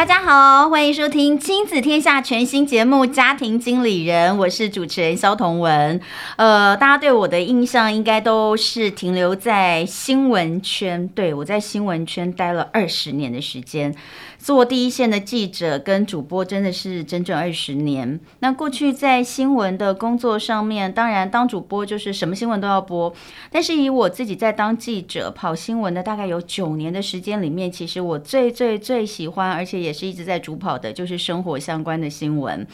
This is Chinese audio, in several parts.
大家好，欢迎收听《亲子天下》全新节目《家庭经理人》，我是主持人肖同文。呃，大家对我的印象应该都是停留在新闻圈，对，我在新闻圈待了二十年的时间。做第一线的记者跟主播真的是整整二十年。那过去在新闻的工作上面，当然当主播就是什么新闻都要播。但是以我自己在当记者跑新闻的大概有九年的时间里面，其实我最最最喜欢，而且也是一直在主跑的，就是生活相关的新闻。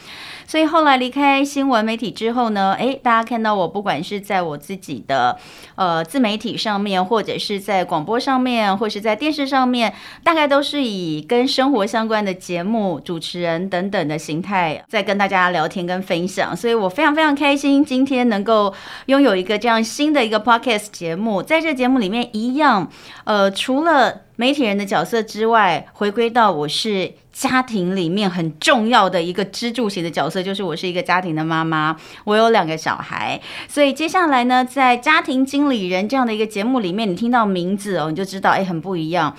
所以后来离开新闻媒体之后呢，诶，大家看到我不管是在我自己的呃自媒体上面，或者是在广播上面，或是在电视上面，大概都是以跟生活相关的节目主持人等等的形态，在跟大家聊天跟分享，所以我非常非常开心，今天能够拥有一个这样新的一个 podcast 节目，在这节目里面一样，呃，除了媒体人的角色之外，回归到我是家庭里面很重要的一个支柱型的角色，就是我是一个家庭的妈妈，我有两个小孩，所以接下来呢，在家庭经理人这样的一个节目里面，你听到名字哦，你就知道，哎，很不一样。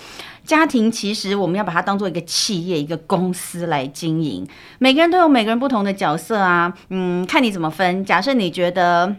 家庭其实我们要把它当做一个企业、一个公司来经营。每个人都有每个人不同的角色啊，嗯，看你怎么分。假设你觉得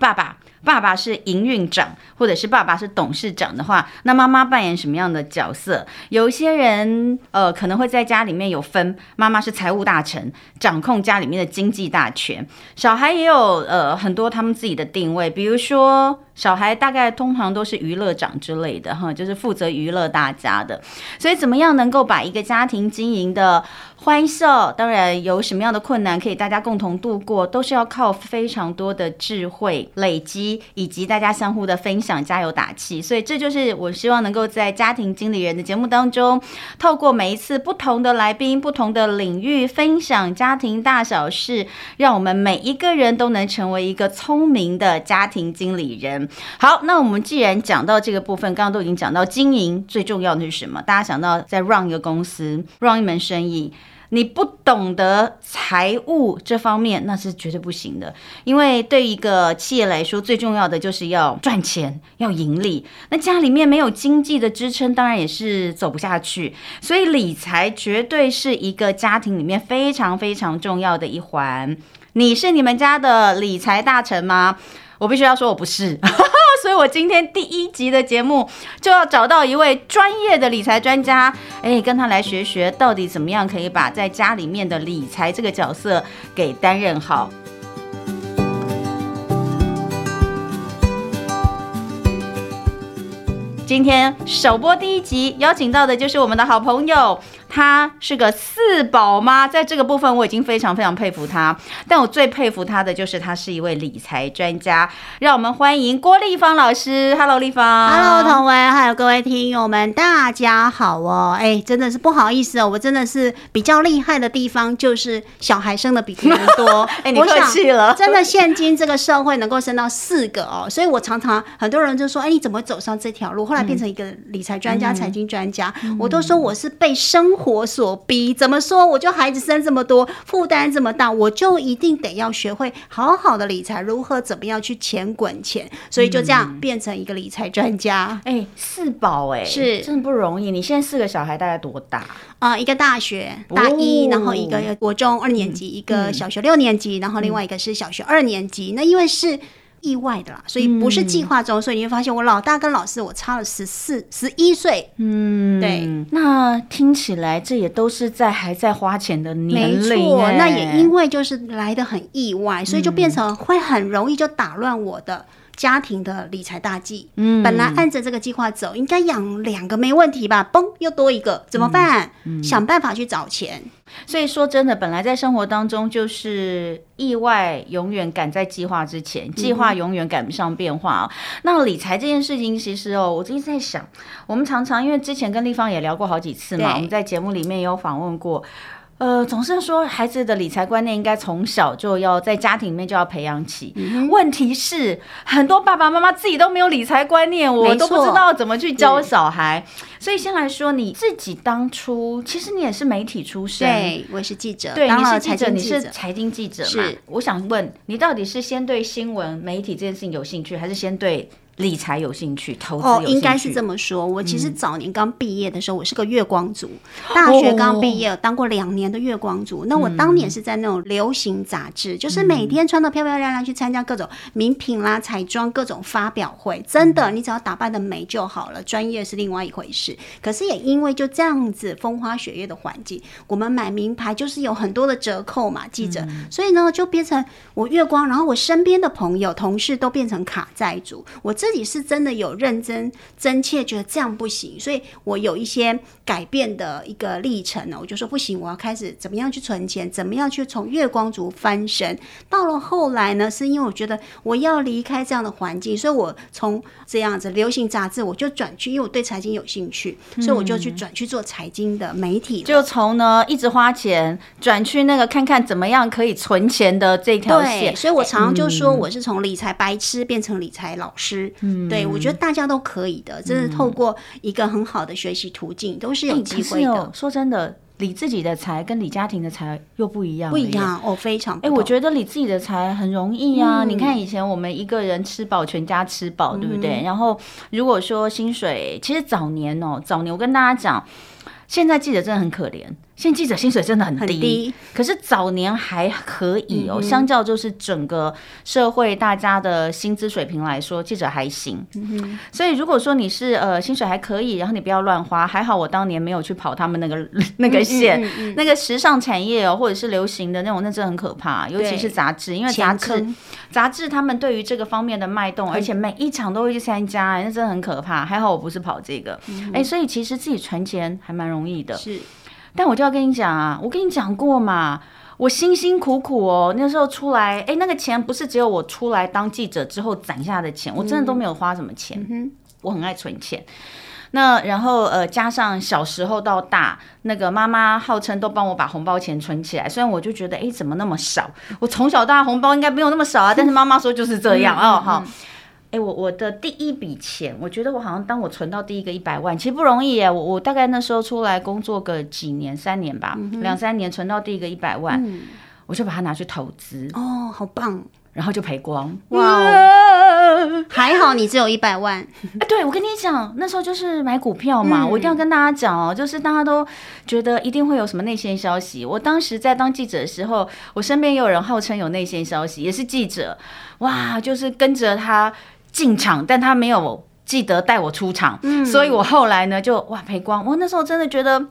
爸爸，爸爸是营运长，或者是爸爸是董事长的话，那妈妈扮演什么样的角色？有一些人呃可能会在家里面有分，妈妈是财务大臣，掌控家里面的经济大权。小孩也有呃很多他们自己的定位，比如说。小孩大概通常都是娱乐长之类的哈，就是负责娱乐大家的。所以怎么样能够把一个家庭经营的欢笑，当然有什么样的困难可以大家共同度过，都是要靠非常多的智慧累积，以及大家相互的分享、加油打气。所以这就是我希望能够在家庭经理人的节目当中，透过每一次不同的来宾、不同的领域分享家庭大小事，让我们每一个人都能成为一个聪明的家庭经理人。好，那我们既然讲到这个部分，刚刚都已经讲到经营最重要的是什么？大家想到在 run 一个公司，run 一门生意，你不懂得财务这方面，那是绝对不行的。因为对一个企业来说，最重要的就是要赚钱，要盈利。那家里面没有经济的支撑，当然也是走不下去。所以理财绝对是一个家庭里面非常非常重要的一环。你是你们家的理财大臣吗？我必须要说，我不是，所以我今天第一集的节目就要找到一位专业的理财专家，哎，跟他来学学，到底怎么样可以把在家里面的理财这个角色给担任好。今天首播第一集，邀请到的就是我们的好朋友。她是个四宝妈，在这个部分我已经非常非常佩服她。但我最佩服她的就是她是一位理财专家。让我们欢迎郭丽芳老师。Hello，丽芳。Hello，彤雯，还有各位听友们，大家好哦。哎，真的是不好意思哦，我真的是比较厉害的地方就是小孩生的比别人多。哎，你客气了。真的，现今这个社会能够生到四个哦，所以我常常很多人就说，哎，你怎么走上这条路？后来变成一个理财专家、财经专家，我都说我是被生。活所逼，怎么说？我就孩子生这么多，负担这么大，我就一定得要学会好好的理财，如何怎么样去钱滚钱，所以就这样变成一个理财专家。哎、四宝哎，是真的不容易。你现在四个小孩大概多大？啊、呃，一个大学大一，哦、然后一个国中二年级，嗯、一个小学六年级，然后另外一个是小学二年级。嗯、那因为是。意外的啦，所以不是计划中，嗯、所以你会发现我老大跟老四我差了十四、十一岁。嗯，对。那听起来这也都是在还在花钱的年龄。没错，那也因为就是来的很意外，所以就变成会很容易就打乱我的家庭的理财大计。嗯，本来按着这个计划走，应该养两个没问题吧？嘣，又多一个，怎么办？嗯嗯、想办法去找钱。所以说真的，本来在生活当中就是意外永远赶在计划之前，计划永远赶不上变化哦。嗯、那理财这件事情，其实哦，我一直在想，我们常常因为之前跟立方也聊过好几次嘛，我们在节目里面也有访问过。呃，总是说孩子的理财观念应该从小就要在家庭里面就要培养起。嗯、问题是，很多爸爸妈妈自己都没有理财观念，我都不知道怎么去教小孩。所以先来说，你自己当初其实你也是媒体出身，对，我是记者，对，当你是记者，你是财经记者嘛？是。我想问你，到底是先对新闻媒体这件事情有兴趣，还是先对？理财有兴趣，投资。哦，应该是这么说。我其实早年刚毕业的时候，我是个月光族。大学刚毕业，当过两年的月光族。那我当年是在那种流行杂志，就是每天穿的漂漂亮亮去参加各种名品啦、彩妆各种发表会。真的，你只要打扮的美就好了，专业是另外一回事。可是也因为就这样子风花雪月的环境，我们买名牌就是有很多的折扣嘛，记者。所以呢，就变成我月光，然后我身边的朋友、同事都变成卡债族。我这。自己是真的有认真、真切觉得这样不行，所以我有一些改变的一个历程呢。我就说不行，我要开始怎么样去存钱，怎么样去从月光族翻身。到了后来呢，是因为我觉得我要离开这样的环境，所以我从这样子流行杂志，我就转去，因为我对财经有兴趣，所以我就去转去做财经的媒体。就从呢一直花钱转去那个看看怎么样可以存钱的这条线。所以我常常就说我是从理财白痴变成理财老师。嗯，对，我觉得大家都可以的，真是透过一个很好的学习途径，都是有机会的。欸、说真的，理自己的财跟理家庭的财又不一样，不一样哦，非常。哎、欸，我觉得理自己的财很容易啊。嗯、你看以前我们一个人吃饱，全家吃饱，对不对？嗯、然后如果说薪水，其实早年哦，早年我跟大家讲，现在记者真的很可怜。现在记者薪水真的很低，很低，可是早年还可以哦。嗯、相较就是整个社会大家的薪资水平来说，记者还行。嗯、所以如果说你是呃薪水还可以，然后你不要乱花，还好我当年没有去跑他们那个 那个线，那个时尚产业哦，或者是流行的那种，那真的很可怕。尤其是杂志，因为杂志杂志他们对于这个方面的脉动，而且每一场都会去参加，那真的很可怕。还好我不是跑这个，哎、所以其实自己存钱还蛮容易的。是。但我就要跟你讲啊，我跟你讲过嘛，我辛辛苦苦哦，那时候出来，哎，那个钱不是只有我出来当记者之后攒下的钱，我真的都没有花什么钱。嗯哼，我很爱存钱。那然后呃，加上小时候到大，那个妈妈号称都帮我把红包钱存起来，虽然我就觉得，哎，怎么那么少？我从小到大红包应该没有那么少啊，但是妈妈说就是这样哦，哈。哎，我我的第一笔钱，我觉得我好像当我存到第一个一百万，其实不容易耶。我我大概那时候出来工作个几年，三年吧，嗯、两三年存到第一个一百万，嗯、我就把它拿去投资。哦，好棒！然后就赔光。哇哦，还好你只有一百万。哎，对，我跟你讲，那时候就是买股票嘛，嗯、我一定要跟大家讲哦，就是大家都觉得一定会有什么内线消息。我当时在当记者的时候，我身边也有人号称有内线消息，也是记者，哇，就是跟着他。进场，但他没有记得带我出场，嗯、所以我后来呢就哇赔光。我那时候真的觉得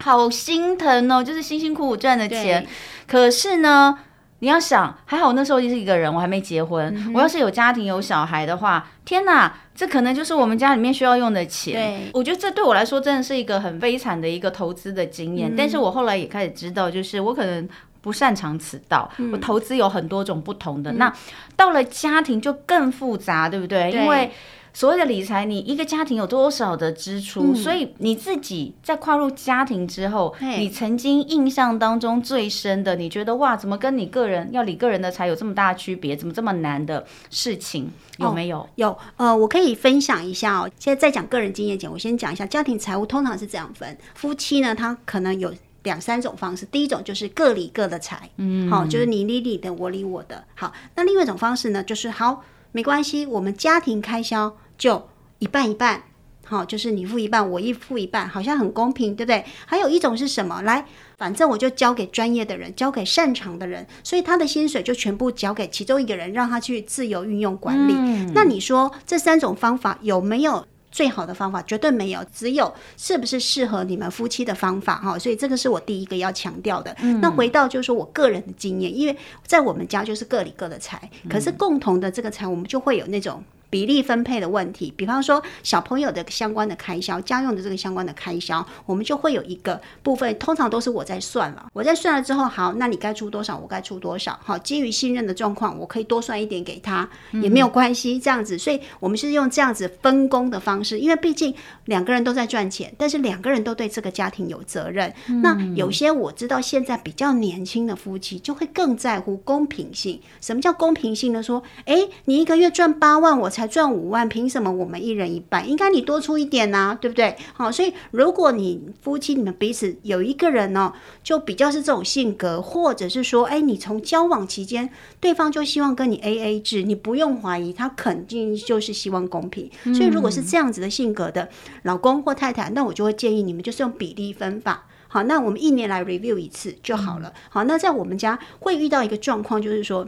好心疼哦，就是辛辛苦苦赚的钱。可是呢，你要想，还好那时候就是一个人，我还没结婚。嗯、我要是有家庭有小孩的话，天哪，这可能就是我们家里面需要用的钱。对我觉得这对我来说真的是一个很悲惨的一个投资的经验。嗯、但是我后来也开始知道，就是我可能。不擅长此道，我投资有很多种不同的。嗯、那到了家庭就更复杂，对不对？对，因为所谓的理财，你一个家庭有多少的支出，嗯、所以你自己在跨入家庭之后，你曾经印象当中最深的，你觉得哇，怎么跟你个人要理个人的财有这么大区别？怎么这么难的事情有没有？哦、有，呃，我可以分享一下哦。现在在讲个人经验前，我先讲一下家庭财务通常是这样分：夫妻呢，他可能有。两三种方式，第一种就是各理各的财，嗯，好，就是你理你的，我理我的。好，那另外一种方式呢，就是好，没关系，我们家庭开销就一半一半，好，就是你付一半，我一付一半，好像很公平，对不对？还有一种是什么？来，反正我就交给专业的人，交给擅长的人，所以他的薪水就全部交给其中一个人，让他去自由运用管理。嗯，那你说这三种方法有没有？最好的方法绝对没有，只有是不是适合你们夫妻的方法哈，所以这个是我第一个要强调的。嗯、那回到就是说我个人的经验，因为在我们家就是各理各的财，可是共同的这个财，我们就会有那种比例分配的问题。比方说小朋友的相关的开销、家用的这个相关的开销，我们就会有一个部分，通常都是我在算了。我在算了之后，好，那你该出多少，我该出多少。好，基于信任的状况，我可以多算一点给他，也没有关系。这样子，所以我们是用这样子分工的方式，因为毕竟两个人都在赚钱，但是两个人都对这个家庭有责任。那有些我知道现在比较年轻的夫妻就会更在乎公平性。什么叫公平性呢？说，诶，你一个月赚八万，我才赚五万，凭什么我们一人一半？应该你多出一点呐、啊，对不对？好，所以如果你夫妻你们彼此有一个人呢、哦，就比较是这种性格，或者是说，哎，你从交往期间，对方就希望跟你 AA 制，你不用怀疑，他肯定就是希望公平。所以如果是这样子的性格的老公或太太，那我就会建议你们就是用比例分法。好，那我们一年来 review 一次就好了。好，那在我们家会遇到一个状况，就是说。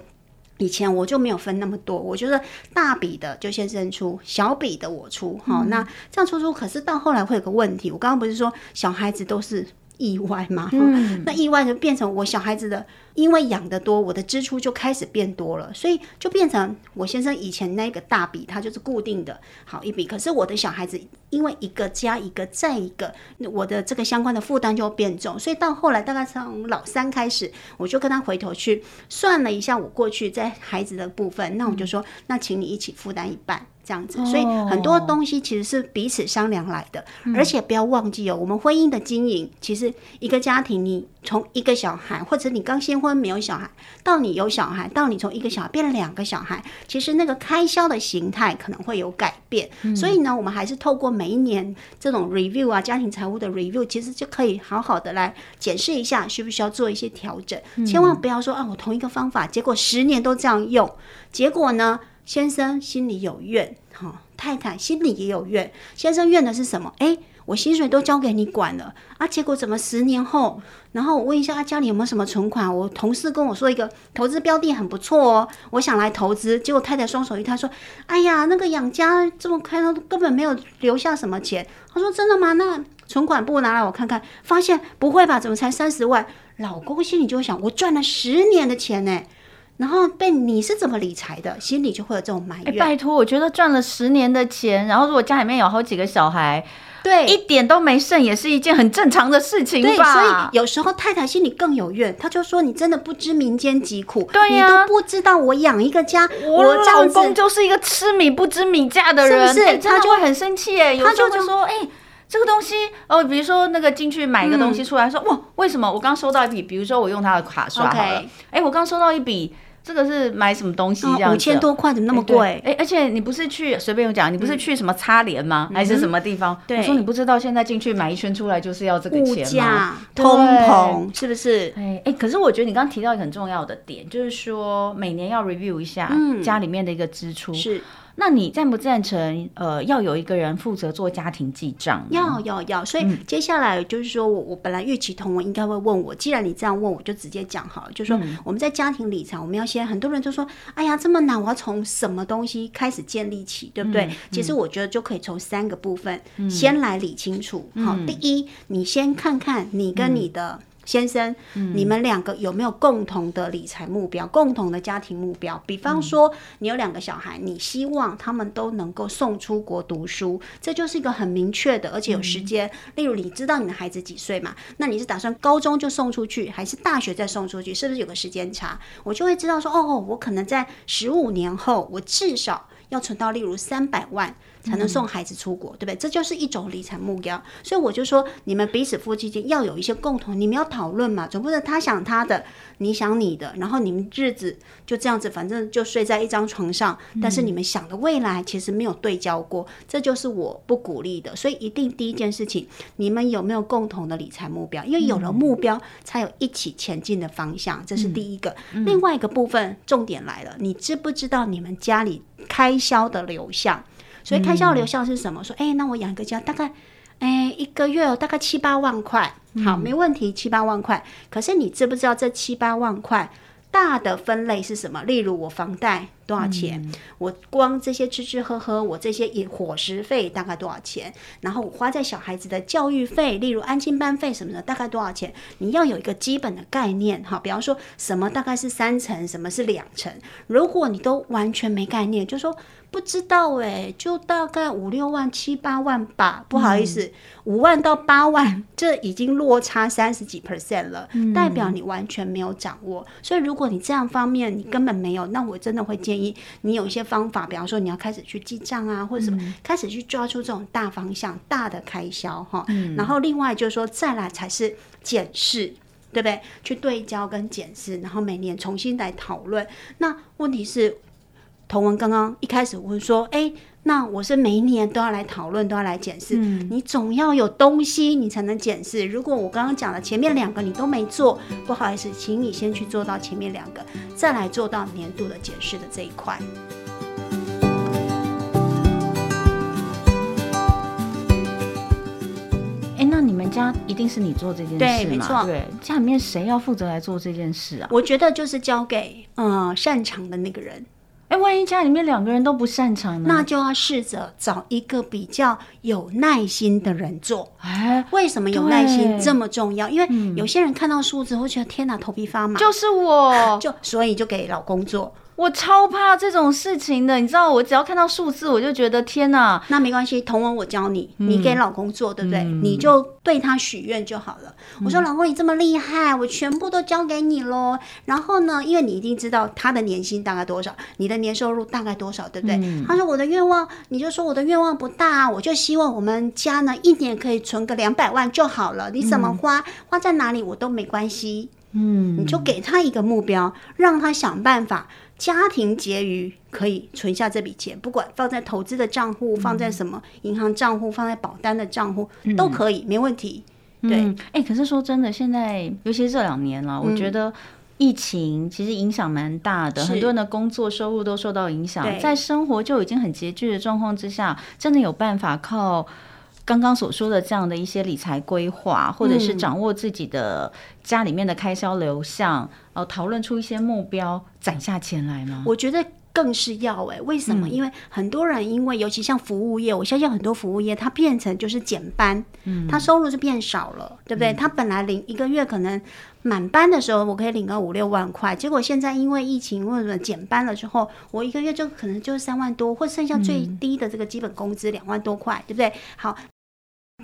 以前我就没有分那么多，我觉得大笔的就先生出，小笔的我出。好、嗯，那这样出出，可是到后来会有个问题。我刚刚不是说小孩子都是意外吗？嗯，那意外就变成我小孩子的。因为养的多，我的支出就开始变多了，所以就变成我先生以前那个大笔，他就是固定的好一笔。可是我的小孩子因为一个加一个再一个，我的这个相关的负担就变重。所以到后来，大概从老三开始，我就跟他回头去算了一下我过去在孩子的部分，那我就说，那请你一起负担一半。这样子，所以很多东西其实是彼此商量来的，而且不要忘记哦，我们婚姻的经营，其实一个家庭，你从一个小孩，或者你刚新婚没有小孩，到你有小孩，到你从一个小孩变两个小孩，其实那个开销的形态可能会有改变。所以呢，我们还是透过每一年这种 review 啊，家庭财务的 review，其实就可以好好的来检视一下，需不需要做一些调整。千万不要说啊，我同一个方法，结果十年都这样用，结果呢？先生心里有怨，哈，太太心里也有怨。先生怨的是什么？诶，我薪水都交给你管了啊，结果怎么十年后？然后我问一下他家里有没有什么存款？我同事跟我说一个投资标的很不错哦，我想来投资。结果太太双手一摊说：“哎呀，那个养家这么开，他根本没有留下什么钱。”他说：“真的吗？那存款簿拿来我看看。”发现不会吧？怎么才三十万？老公心里就会想：我赚了十年的钱呢。然后被你是怎么理财的，心里就会有这种埋怨。拜托，我觉得赚了十年的钱，然后如果家里面有好几个小孩，对，一点都没剩，也是一件很正常的事情吧。对，所以有时候太太心里更有怨，她就说：“你真的不知民间疾苦，对呀、啊，你都不知道我养一个家，我，老公就是一个吃米不知米价的人，是不是？欸、他就会很生气哎，他就会说：哎。”这个东西哦，比如说那个进去买一个东西出来说，说、嗯、哇，为什么我刚收到一笔？比如说我用他的卡刷好了，哎、我刚收到一笔，这个是买什么东西这样？五、哦、千多块怎么那么贵？哎，而且你不是去随便讲，你不是去什么擦联吗、嗯？还是什么地方？对，我说你不知道现在进去买一圈出来就是要这个钱吗？通膨是不是？哎哎，可是我觉得你刚刚提到一个很重要的点，就是说每年要 review 一下家里面的一个支出。嗯、是。那你赞不赞成？呃，要有一个人负责做家庭记账？要要要。所以接下来就是说我我本来预期同文应该会问我，既然你这样问，我就直接讲好了。就是说我们在家庭理财，我们要先很多人就说，哎呀这么难，我要从什么东西开始建立起，对不对？嗯、其实我觉得就可以从三个部分先来理清楚。好，第一，你先看看你跟你的。先生，嗯、你们两个有没有共同的理财目标、共同的家庭目标？比方说，你有两个小孩，你希望他们都能够送出国读书，这就是一个很明确的，而且有时间。例如，你知道你的孩子几岁嘛？那你是打算高中就送出去，还是大学再送出去？是不是有个时间差？我就会知道说，哦，我可能在十五年后，我至少要存到例如三百万。才能送孩子出国，对不对？这就是一种理财目标。所以我就说，你们彼此夫妻间要有一些共同，你们要讨论嘛，总不能他想他的，你想你的，然后你们日子就这样子，反正就睡在一张床上。但是你们想的未来其实没有对焦过，这就是我不鼓励的。所以一定第一件事情，你们有没有共同的理财目标？因为有了目标，才有一起前进的方向，这是第一个。另外一个部分，重点来了，你知不知道你们家里开销的流向？所以开销流向是什么？嗯、说，哎、欸，那我养一个家，大概，哎、欸，一个月大概七八万块，好，没问题，七八万块。可是你知不知道这七八万块大的分类是什么？例如我房贷多少钱？嗯、我光这些吃吃喝喝，我这些伙食费大概多少钱？然后我花在小孩子的教育费，例如安亲班费什么的，大概多少钱？你要有一个基本的概念哈。比方说什么大概是三成，什么是两成？如果你都完全没概念，就说。不知道哎，就大概五六万、七八万吧。不好意思，五、嗯、万到八万，这已经落差三十几 percent 了，嗯、代表你完全没有掌握。所以，如果你这样方面你根本没有，那我真的会建议你有一些方法，比方说你要开始去记账啊，或者什么，嗯、开始去抓出这种大方向、大的开销哈。嗯、然后，另外就是说，再来才是检视，对不对？去对焦跟检视，然后每年重新来讨论。那问题是？同文刚刚一开始问说：“哎，那我是每一年都要来讨论，都要来检视。嗯、你总要有东西，你才能检视。如果我刚刚讲的前面两个你都没做，不好意思，请你先去做到前面两个，再来做到年度的检视的这一块。”哎，那你们家一定是你做这件事没错。对，家里面谁要负责来做这件事啊？我觉得就是交给嗯、呃、擅长的那个人。哎，万一家里面两个人都不擅长呢？那就要试着找一个比较有耐心的人做。哎，为什么有耐心这么重要？因为有些人看到数字会觉得天哪，头皮发麻。就是我，就所以就给老公做。我超怕这种事情的，你知道，我只要看到数字，我就觉得天哪。那没关系，同文我教你，你给老公做，对不对？嗯、你就对他许愿就好了。嗯、我说，老公你这么厉害，我全部都交给你喽。然后呢，因为你一定知道他的年薪大概多少，你的年收入大概多少，对不对？嗯、他说我的愿望，你就说我的愿望不大，我就希望我们家呢一年可以存个两百万就好了。你怎么花，嗯、花在哪里我都没关系。嗯，你就给他一个目标，让他想办法。家庭结余可以存下这笔钱，不管放在投资的账户，放在什么银行账户，放在保单的账户、嗯、都可以，没问题。对，哎、嗯欸，可是说真的，现在尤其是这两年了，嗯、我觉得疫情其实影响蛮大的，很多人的工作收入都受到影响，在生活就已经很拮据的状况之下，真的有办法靠。刚刚所说的这样的一些理财规划，或者是掌握自己的家里面的开销流向，呃、嗯，讨论出一些目标，攒下钱来吗？我觉得更是要哎、欸，为什么？嗯、因为很多人因为尤其像服务业，我相信很多服务业它变成就是减班，嗯，他收入就变少了，对不对？他、嗯、本来领一个月可能满班的时候，我可以领个五六万块，结果现在因为疫情或者减班了之后，我一个月就可能就三万多，或剩下最低的这个基本工资两万多块，对不对？好。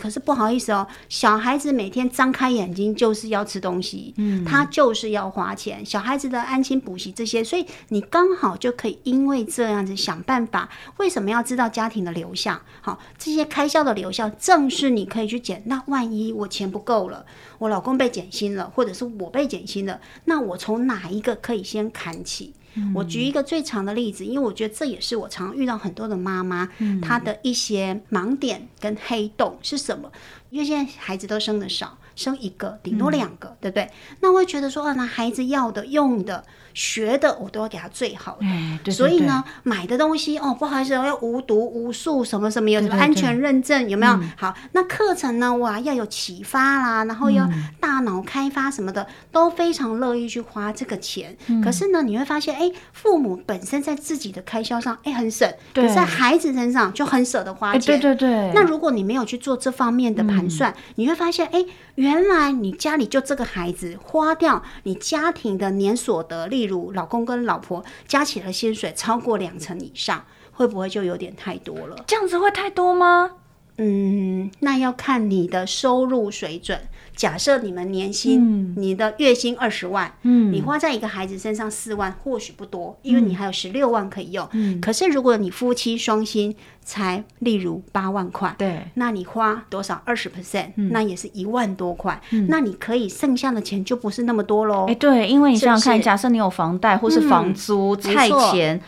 可是不好意思哦，小孩子每天张开眼睛就是要吃东西，嗯，他就是要花钱。小孩子的安心补习这些，所以你刚好就可以因为这样子想办法。为什么要知道家庭的流向？好，这些开销的流向，正是你可以去减。那万一我钱不够了，我老公被减薪了，或者是我被减薪了，那我从哪一个可以先砍起？我举一个最长的例子，因为我觉得这也是我常遇到很多的妈妈，她的一些盲点跟黑洞是什么？因为现在孩子都生的少，生一个顶多两个，对不对？那我会觉得说，啊，那孩子要的、用的。学的我都要给他最好的，欸、对对对，所以呢，买的东西哦，不好意思，我要无毒无素什么什么，有什么安全认证，有没有？嗯、好，那课程呢，哇，要有启发啦，然后要大脑开发什么的，嗯、都非常乐意去花这个钱。嗯、可是呢，你会发现，哎，父母本身在自己的开销上，哎，很省，可是在孩子身上就很舍得花钱。对对对。那如果你没有去做这方面的盘算，嗯、你会发现，哎，原来你家里就这个孩子花掉你家庭的年所得例如老公跟老婆加起来薪水超过两成以上，会不会就有点太多了？这样子会太多吗？嗯，那要看你的收入水准。假设你们年薪，嗯、你的月薪二十万，嗯，你花在一个孩子身上四万，或许不多，因为你还有十六万可以用。嗯，可是如果你夫妻双薪才例如八万块，对，那你花多少？二十 percent，那也是一万多块。嗯，那你可以剩下的钱就不是那么多喽。哎，对，因为你想想看，是是假设你有房贷或是房租、嗯、菜钱。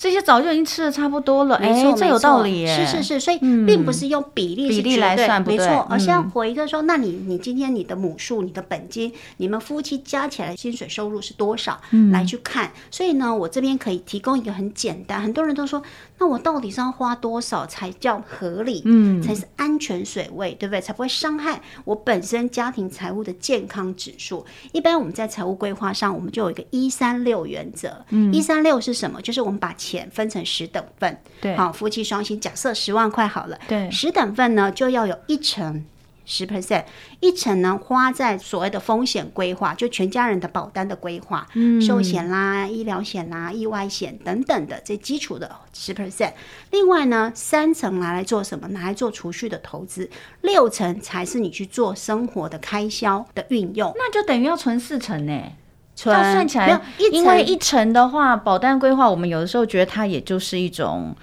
这些早就已经吃的差不多了，哎，这有道理耶。是是是，所以并不是用比例比例来算，没错，而是要回一个说，那你你今天你的母数、你的本金、你们夫妻加起来薪水收入是多少来去看。所以呢，我这边可以提供一个很简单，很多人都说，那我到底是要花多少才叫合理？嗯，才是安全水位，对不对？才不会伤害我本身家庭财务的健康指数。一般我们在财务规划上，我们就有一个一三六原则。嗯，一三六是什么？就是我们把钱分成十等份，对，好，夫妻双薪，假设十万块好了，对，十等份呢就要有一成。十 percent，一成呢花在所谓的风险规划，就全家人的保单的规划，嗯，寿险啦、医疗险啦、意外险等等的这基础的十 percent。另外呢，三成拿来做什么？拿来做储蓄的投资，六成才是你去做生活的开销的运用。那就等于要存四成呢？存算起来，因为一层的话，保单规划，我们有的时候觉得它也就是一种。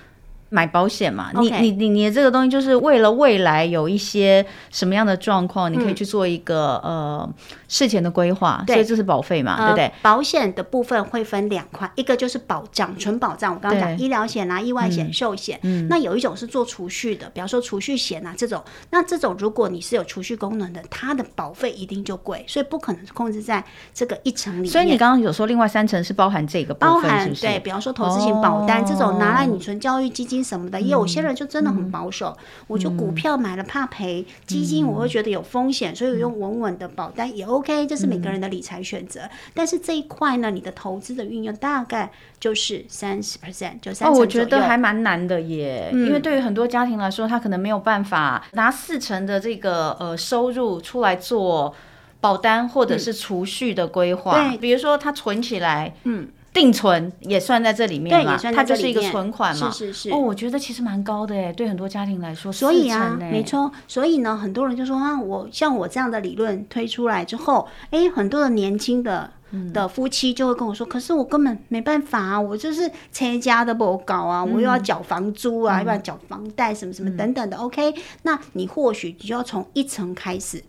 买保险嘛.你你你你的这个东西就是为了未来有一些什么样的状况，你可以去做一个、嗯、呃事前的规划，所以这是保费嘛，呃、对不对？保险的部分会分两块，一个就是保障，纯保障，我刚刚讲医疗险啊、意外险、寿险、嗯，那有一种是做储蓄的，比方说储蓄险啊这种，那这种如果你是有储蓄功能的，它的保费一定就贵，所以不可能控制在这个一层里面。所以你刚刚有说另外三层是包含这个？包含对，比方说投资型保单、哦、这种拿来你存教育基金。什么的，也有些人就真的很保守。嗯、我就股票买了怕赔，嗯、基金我会觉得有风险，所以我用稳稳的保单也 OK，这是每个人的理财选择。嗯、但是这一块呢，你的投资的运用大概就是三十 percent，就三。哦，我觉得还蛮难的耶，嗯、因为对于很多家庭来说，他可能没有办法拿四成的这个呃收入出来做保单或者是储蓄的规划。嗯、对，比如说他存起来，嗯。定存也算在这里面嘛，它就是一个存款嘛。是是是。哦，我觉得其实蛮高的诶，对很多家庭来说。所以啊，没错。所以呢，很多人就说啊，我像我这样的理论推出来之后，诶，很多的年轻的的夫妻就会跟我说，嗯、可是我根本没办法啊，我就是拆家的不搞啊，嗯、我又要缴房租啊，又、嗯、要缴房贷什么什么等等的。嗯、OK，那你或许就要从一层开始。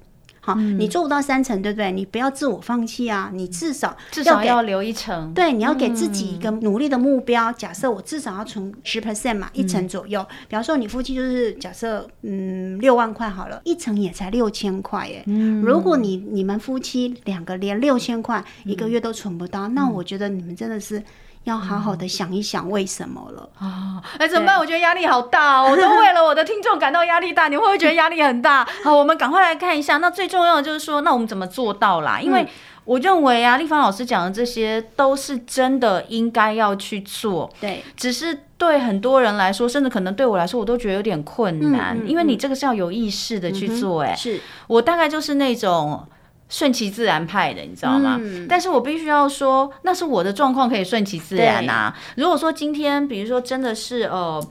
好，你做不到三成，对不对？你不要自我放弃啊！你至少至少要留一成。对，你要给自己一个努力的目标。假设我至少要存十 percent 嘛，一成左右。比方说，你夫妻就是假设嗯六万块好了，一层也才六千块耶。如果你你们夫妻两个连六千块一个月都存不到，那我觉得你们真的是。要好好的想一想为什么了啊！哎、欸，怎么办？我觉得压力好大哦，我都为了我的听众感到压力大。你会不会觉得压力很大？好，我们赶快来看一下。那最重要的就是说，那我们怎么做到啦？因为我认为啊，丽芳老师讲的这些都是真的应该要去做。对，只是对很多人来说，甚至可能对我来说，我都觉得有点困难。嗯嗯嗯、因为你这个是要有意识的去做、欸。哎、嗯，是我大概就是那种。顺其自然派的，你知道吗？嗯、但是我必须要说，那是我的状况可以顺其自然呐、啊。如果说今天，比如说真的是呃，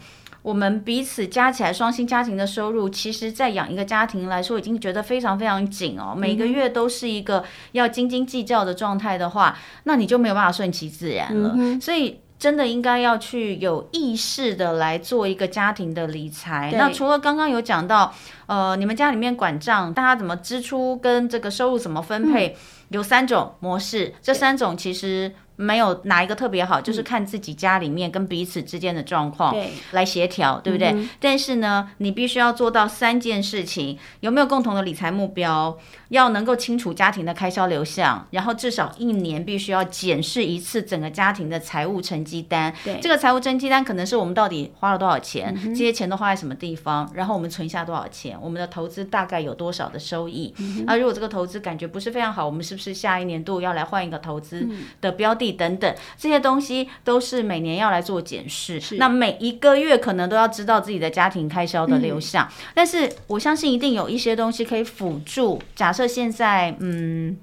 我们彼此加起来双薪家庭的收入，其实在养一个家庭来说，已经觉得非常非常紧哦，每个月都是一个要斤斤计较的状态的话，那你就没有办法顺其自然了。嗯、所以。真的应该要去有意识的来做一个家庭的理财。那除了刚刚有讲到，呃，你们家里面管账，大家怎么支出跟这个收入怎么分配，嗯、有三种模式，这三种其实。没有哪一个特别好，就是看自己家里面跟彼此之间的状况来协调，对不对？嗯、但是呢，你必须要做到三件事情：有没有共同的理财目标？要能够清楚家庭的开销流向，然后至少一年必须要检视一次整个家庭的财务成绩单。对，这个财务成绩单可能是我们到底花了多少钱，嗯、这些钱都花在什么地方，然后我们存下多少钱，我们的投资大概有多少的收益。嗯、啊，如果这个投资感觉不是非常好，我们是不是下一年度要来换一个投资的标的？等等，这些东西都是每年要来做检视。是那每一个月可能都要知道自己的家庭开销的流向。嗯、但是我相信一定有一些东西可以辅助。假设现在，嗯。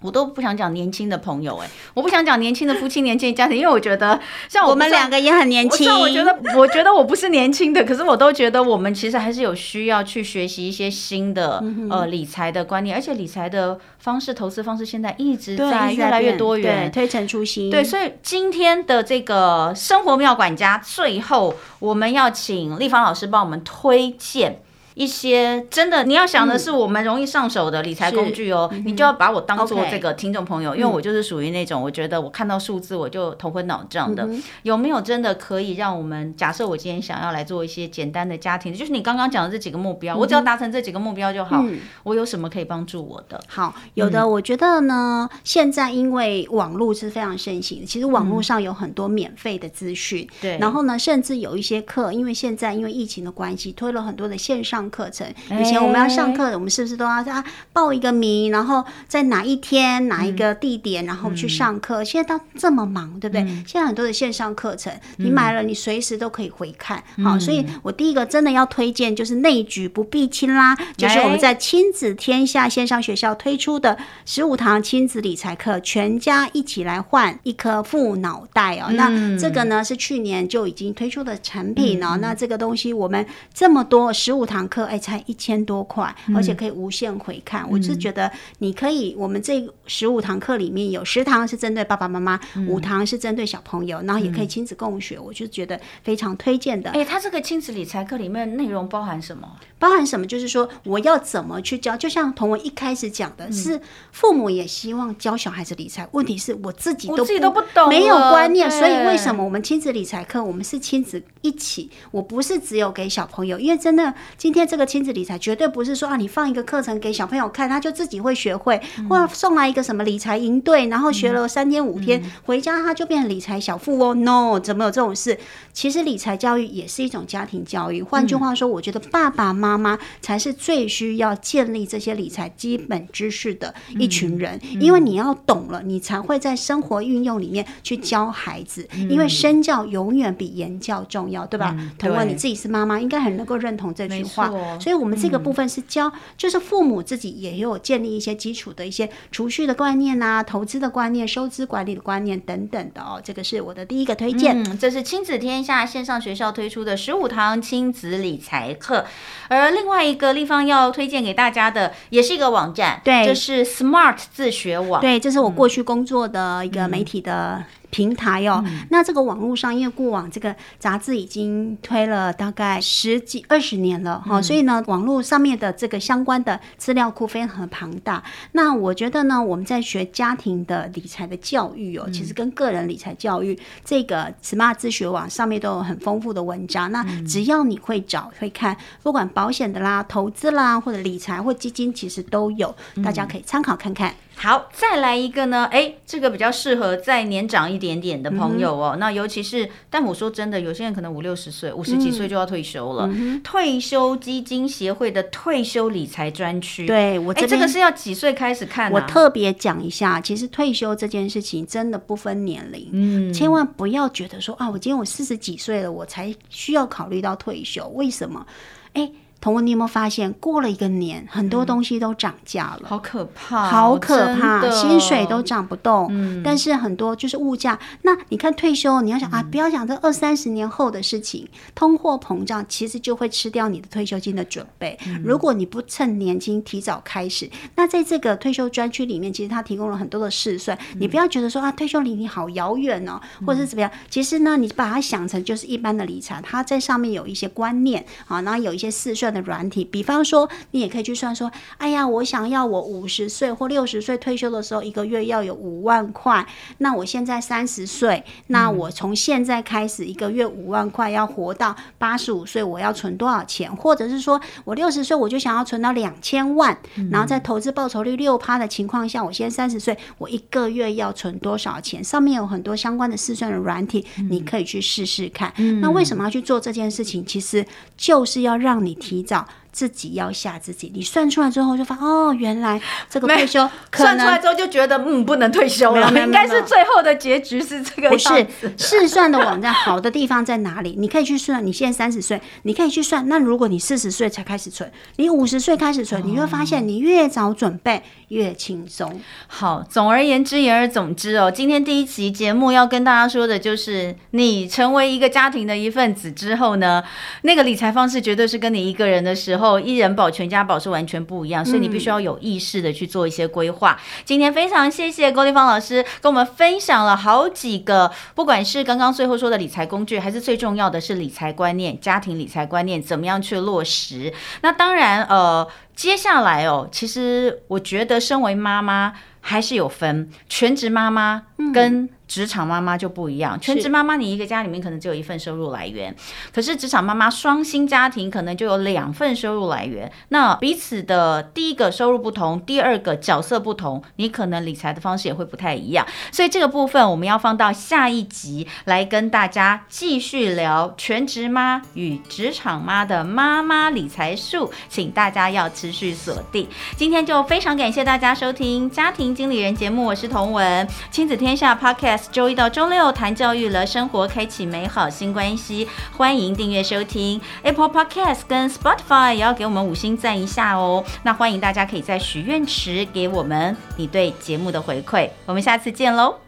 我都不想讲年轻的朋友哎，我不想讲年轻的夫妻、年轻的家庭，因为我觉得像我，我们两个也很年轻。我觉得，我觉得我不是年轻的，可是我都觉得我们其实还是有需要去学习一些新的、嗯、呃理财的观念，而且理财的方式、投资方式现在一直在越来越多元，推陈出新。对，所以今天的这个生活妙管家，最后我们要请立方老师帮我们推荐。一些真的你要想的是我们容易上手的理财工具哦，你就要把我当做这个听众朋友，因为我就是属于那种我觉得我看到数字我就头昏脑胀的。有没有真的可以让我们假设我今天想要来做一些简单的家庭，就是你刚刚讲的这几个目标，我只要达成这几个目标就好。我有什么可以帮助我的？好，有的，我觉得呢，现在因为网络是非常盛行的，其实网络上有很多免费的资讯，对，然后呢，甚至有一些课，因为现在因为疫情的关系，推了很多的线上课程。以前我们要上课，我们是不是都要啊报一个名，然后在哪一天哪一个地点，然后去上课？现在都这么忙，对不对？现在很多的线上课程，你买了，你随时都可以回看。好，所以我第一个真的要推荐就是内举不避亲啦，就是我们在亲子天下线上学校推出的十五堂亲子理财课，全家一起来换一颗富脑袋哦。那这个呢是去年就已经推出的产品哦。那这个东西我们这么多十五堂课，哎，才一千多块，而且可以无限回看。我是觉得你可以，我们这十五堂课里面有十堂是针对爸爸妈妈，五堂是针对小朋友，然后也可以亲子共学。我就觉得非常推荐的。哎，他这个亲子理财课里面内容包含什么？包含什么？就是说我要怎么去教？就像童文一开始讲的是，父母也希望教小孩子理财。问题是我自己都不，自己都不懂，没有观念。所以为什么我们亲子理财课，我们是亲子一起？我不是只有给小朋友，因为真的今天这个亲子理财绝对不是说啊，你放一个课程给小朋友看，他就自己会学会，或者送来一个什么理财营队，然后学了三天五天，回家他就变成理财小富翁。No，怎么有这种事？其实理财教育也是一种家庭教育。换句话说，我觉得爸爸妈妈才是最需要建立这些理财基本知识的一群人，因为你要懂了，你才会在生活运用里面去教孩子。因为身教永远比言教重要，对吧？彤雯，你自己是妈妈，应该很能够认同这句话。所以，我们这个部分是教，就是父母自己也有建立一些基础的一些储蓄的观念啊，投资的观念、收支管理的观念等等的哦。这个是我的第一个推荐。嗯，这是亲子天下线上学校推出的十五堂亲子理财课，而另外一个立方要推荐给大家的，也是一个网站，对，这是 Smart 自学网，对，这是我过去工作的一个媒体的。平台哦，嗯、那这个网络上，因为过往这个杂志已经推了大概十几二十年了哈，嗯、所以呢，网络上面的这个相关的资料库非常庞大。那我觉得呢，我们在学家庭的理财的教育哦，嗯、其实跟个人理财教育这个 Smart 自学网上面都有很丰富的文章。那只要你会找会看，不管保险的啦、投资啦，或者理财或基金，其实都有，大家可以参考看看。好，再来一个呢？哎，这个比较适合再年长一点点的朋友哦。嗯、那尤其是，但我说真的，有些人可能五六十岁、五十几岁就要退休了。嗯、退休基金协会的退休理财专区，对我这个是要几岁开始看、啊？我特别讲一下，其实退休这件事情真的不分年龄，嗯，千万不要觉得说啊，我今天我四十几岁了，我才需要考虑到退休，为什么？哎。彤雯，你有没有发现，过了一个年，很多东西都涨价了，好可怕，好可怕，薪水都涨不动。嗯，但是很多就是物价。那你看退休，你要想啊，不要想这二三十年后的事情，通货膨胀其实就会吃掉你的退休金的准备。如果你不趁年轻提早开始，那在这个退休专区里面，其实它提供了很多的试算。你不要觉得说啊，退休离你好遥远哦，或者是怎么样。其实呢，你把它想成就是一般的理财，它在上面有一些观念啊，然后有一些试算。的软体，比方说，你也可以去算说，哎呀，我想要我五十岁或六十岁退休的时候，一个月要有五万块。那我现在三十岁，那我从现在开始一个月五万块，要活到八十五岁，我要存多少钱？或者是说我六十岁，我就想要存到两千万，然后在投资报酬率六趴的情况下，我现在三十岁，我一个月要存多少钱？上面有很多相关的试算的软体，你可以去试试看。那为什么要去做这件事情？其实就是要让你提。比较自己要吓自己，你算出来之后就发哦，原来这个退休算出来之后就觉得嗯，不能退休了，应该是最后的结局是这个。不是试算的网站好的地方在哪里？你可以去算，你现在三十岁，你可以去算。那如果你四十岁才开始存，你五十岁开始存，你会发现你越早准备越轻松。好，总而言之，言而总之哦，今天第一期节目要跟大家说的就是，你成为一个家庭的一份子之后呢，那个理财方式绝对是跟你一个人的时候。候，一人保全家保是完全不一样，所以你必须要有意识的去做一些规划。嗯、今天非常谢谢郭丽芳老师跟我们分享了好几个，不管是刚刚最后说的理财工具，还是最重要的是理财观念、家庭理财观念怎么样去落实。那当然，呃，接下来哦，其实我觉得身为妈妈还是有分全职妈妈跟、嗯。职场妈妈就不一样，全职妈妈你一个家里面可能只有一份收入来源，可是职场妈妈双薪家庭可能就有两份收入来源。那彼此的第一个收入不同，第二个角色不同，你可能理财的方式也会不太一样。所以这个部分我们要放到下一集来跟大家继续聊全职妈与职场妈的妈妈理财术，请大家要持续锁定。今天就非常感谢大家收听家庭经理人节目，我是童文，亲子天下 Podcast。周一到周六谈教育了生活，开启美好新关系。欢迎订阅收听 Apple Podcast 跟 Spotify，也要给我们五星赞一下哦。那欢迎大家可以在许愿池给我们你对节目的回馈。我们下次见喽。